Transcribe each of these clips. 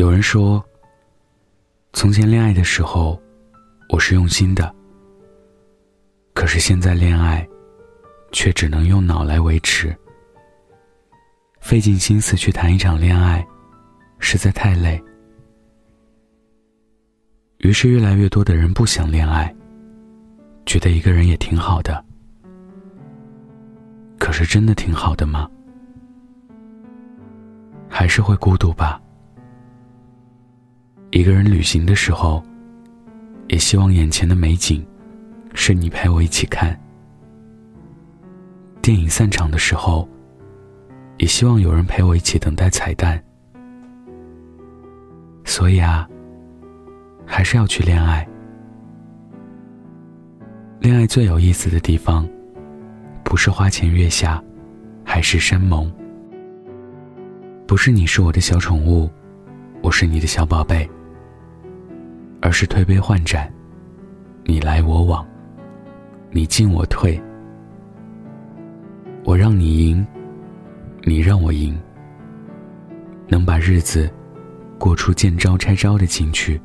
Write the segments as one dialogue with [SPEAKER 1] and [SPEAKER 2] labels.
[SPEAKER 1] 有人说，从前恋爱的时候，我是用心的。可是现在恋爱，却只能用脑来维持。费尽心思去谈一场恋爱，实在太累。于是越来越多的人不想恋爱，觉得一个人也挺好的。可是真的挺好的吗？还是会孤独吧。一个人旅行的时候，也希望眼前的美景是你陪我一起看；电影散场的时候，也希望有人陪我一起等待彩蛋。所以啊，还是要去恋爱。恋爱最有意思的地方，不是花前月下，海誓山盟，不是你是我的小宠物，我是你的小宝贝。而是推杯换盏，你来我往，你进我退，我让你赢，你让我赢，能把日子过出见招拆招的情趣。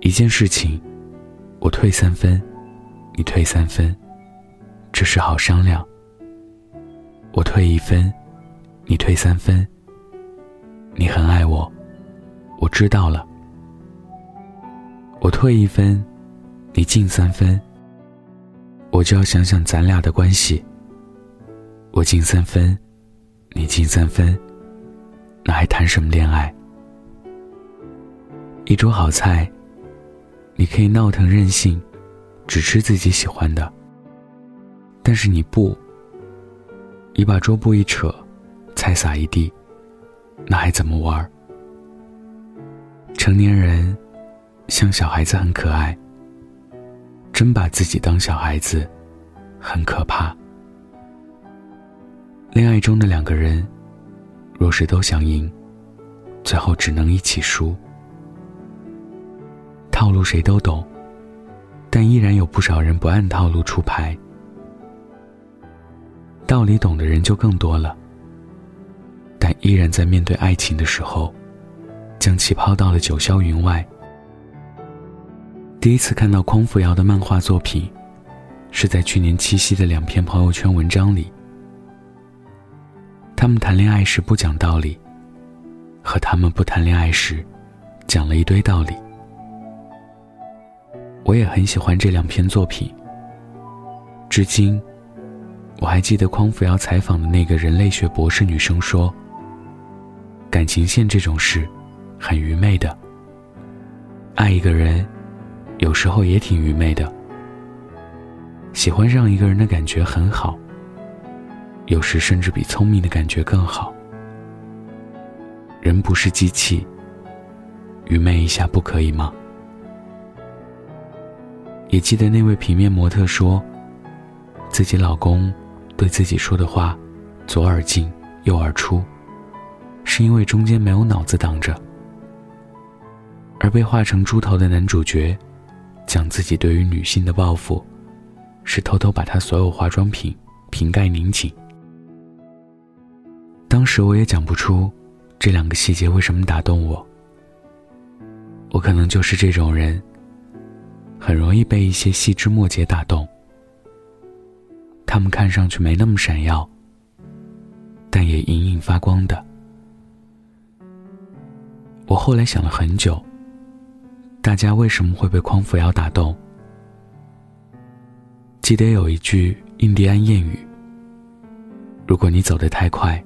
[SPEAKER 1] 一件事情，我退三分，你退三分，这是好商量。我退一分，你退三分，你很爱我。我知道了，我退一分，你进三分。我就要想想咱俩的关系。我进三分，你进三分，那还谈什么恋爱？一桌好菜，你可以闹腾任性，只吃自己喜欢的。但是你不，你把桌布一扯，菜洒一地，那还怎么玩？成年人像小孩子很可爱，真把自己当小孩子，很可怕。恋爱中的两个人，若是都想赢，最后只能一起输。套路谁都懂，但依然有不少人不按套路出牌。道理懂的人就更多了，但依然在面对爱情的时候。将其抛到了九霄云外。第一次看到匡扶摇的漫画作品，是在去年七夕的两篇朋友圈文章里。他们谈恋爱时不讲道理，和他们不谈恋爱时，讲了一堆道理。我也很喜欢这两篇作品。至今，我还记得匡扶摇采访的那个人类学博士女生说：“感情线这种事。”很愚昧的，爱一个人，有时候也挺愚昧的。喜欢上一个人的感觉很好，有时甚至比聪明的感觉更好。人不是机器，愚昧一下不可以吗？也记得那位平面模特说，自己老公对自己说的话，左耳进右耳出，是因为中间没有脑子挡着。而被画成猪头的男主角，讲自己对于女性的报复，是偷偷把他所有化妆品瓶盖拧紧。当时我也讲不出这两个细节为什么打动我。我可能就是这种人，很容易被一些细枝末节打动。他们看上去没那么闪耀，但也隐隐发光的。我后来想了很久。大家为什么会被匡扶摇打动？记得有一句印第安谚语：“如果你走得太快，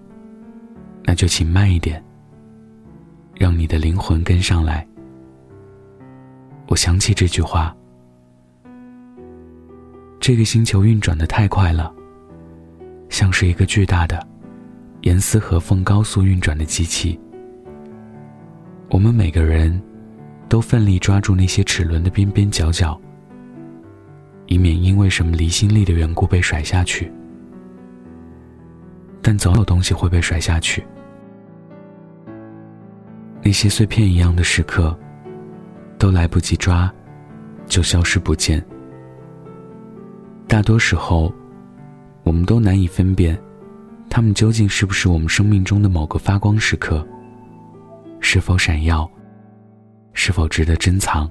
[SPEAKER 1] 那就请慢一点，让你的灵魂跟上来。”我想起这句话。这个星球运转的太快了，像是一个巨大的、严丝合缝、高速运转的机器。我们每个人。都奋力抓住那些齿轮的边边角角，以免因为什么离心力的缘故被甩下去。但总有东西会被甩下去。那些碎片一样的时刻，都来不及抓，就消失不见。大多时候，我们都难以分辨，他们究竟是不是我们生命中的某个发光时刻。是否闪耀，是否值得珍藏，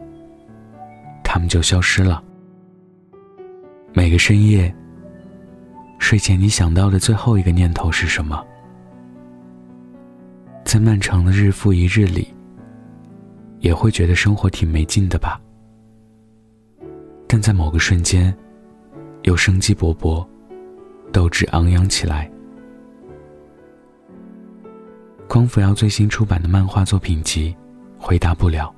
[SPEAKER 1] 他们就消失了。每个深夜，睡前你想到的最后一个念头是什么？在漫长的日复一日里，也会觉得生活挺没劲的吧？但在某个瞬间，又生机勃勃，斗志昂扬起来。匡扶摇最新出版的漫画作品集《回答不了》，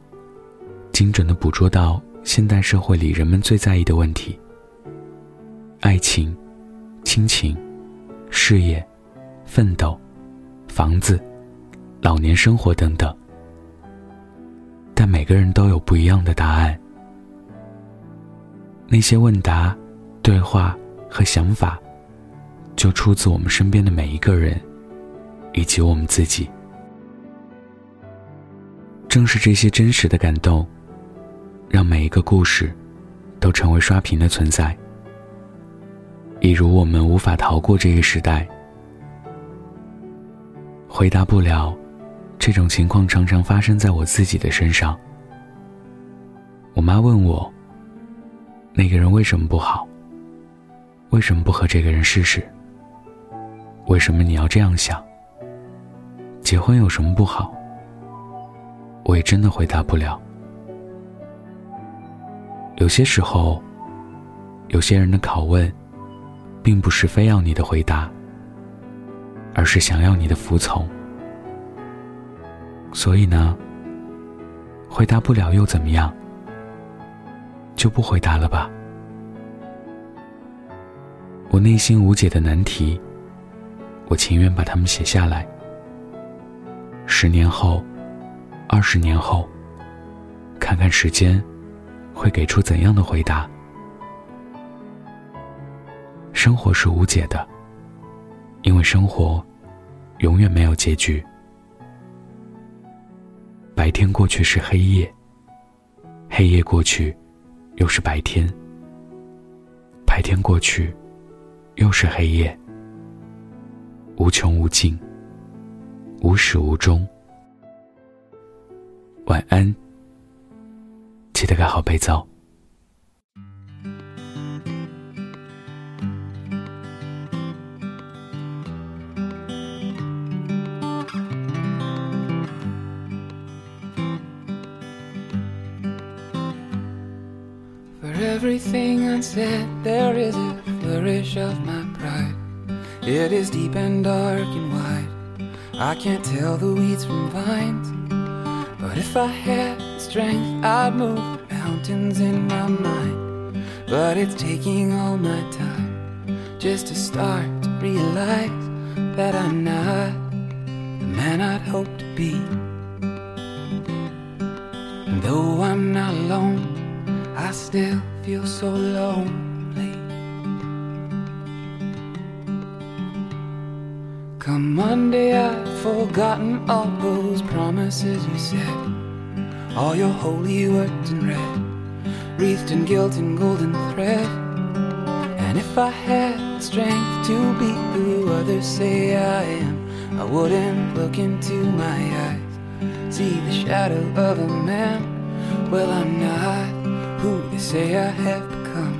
[SPEAKER 1] 精准的捕捉到现代社会里人们最在意的问题：爱情、亲情、事业、奋斗、房子、老年生活等等。但每个人都有不一样的答案。那些问答、对话和想法，就出自我们身边的每一个人，以及我们自己。正是这些真实的感动，让每一个故事，都成为刷屏的存在。一如我们无法逃过这个时代，回答不了，这种情况常常发生在我自己的身上。我妈问我。那个人为什么不好？为什么不和这个人试试？为什么你要这样想？结婚有什么不好？我也真的回答不了。有些时候，有些人的拷问，并不是非要你的回答，而是想要你的服从。所以呢，回答不了又怎么样？就不回答了吧。我内心无解的难题，我情愿把它们写下来。十年后，二十年后，看看时间会给出怎样的回答。生活是无解的，因为生活永远没有结局。白天过去是黑夜，黑夜过去。又是白天，白天过去，又是黑夜，无穷无尽，无始无终。晚安，记得盖好被子。
[SPEAKER 2] everything unsaid, there is a flourish of my pride. It is deep and dark and wide. I can't tell the weeds from vines. But if I had strength, I'd move mountains in my mind. But it's taking all my time just to start to realize that I'm not the man I'd hoped to be. And though I'm not alone, I still feel so lonely. Come Monday, I've forgotten all those promises you said. All your holy words in red, wreathed in guilt and golden thread. And if I had the strength to be who others say I am, I wouldn't look into my eyes, see the shadow of a man. Well, I'm not who they say I have become.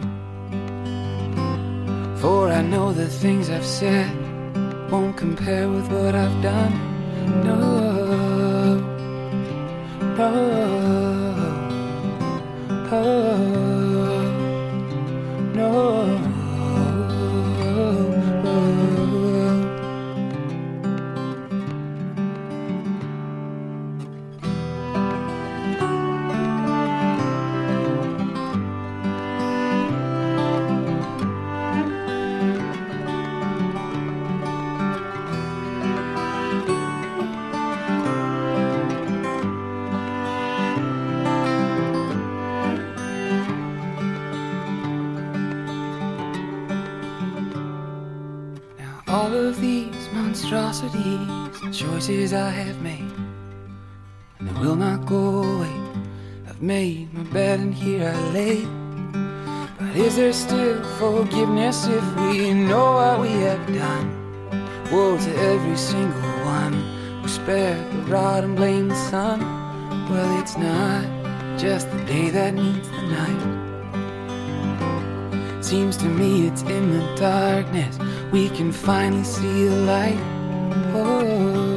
[SPEAKER 2] For I know the things I've said won't compare with what I've done. No, know. Monstrosities and choices I have made, and they will not go away. I've made my bed and here I lay. But is there still forgiveness if we know what we have done? Woe to every single one who spare the rod and blame the sun. Well, it's not just the day that needs the night. Seems to me it's in the darkness we can finally see the light. Oh.